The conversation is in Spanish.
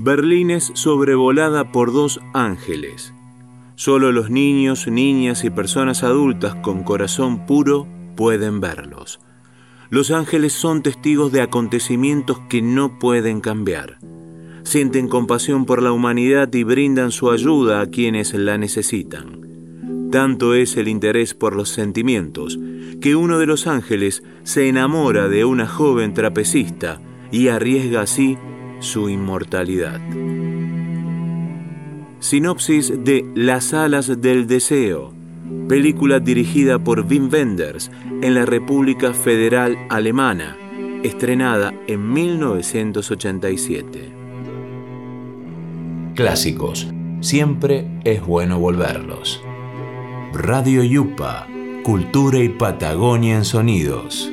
Berlín es sobrevolada por dos ángeles. Solo los niños, niñas y personas adultas con corazón puro pueden verlos. Los ángeles son testigos de acontecimientos que no pueden cambiar. Sienten compasión por la humanidad y brindan su ayuda a quienes la necesitan. Tanto es el interés por los sentimientos que uno de los ángeles se enamora de una joven trapecista y arriesga así su inmortalidad. Sinopsis de Las alas del deseo, película dirigida por Wim Wenders en la República Federal Alemana, estrenada en 1987. Clásicos, siempre es bueno volverlos. Radio Yupa, Cultura y Patagonia en Sonidos.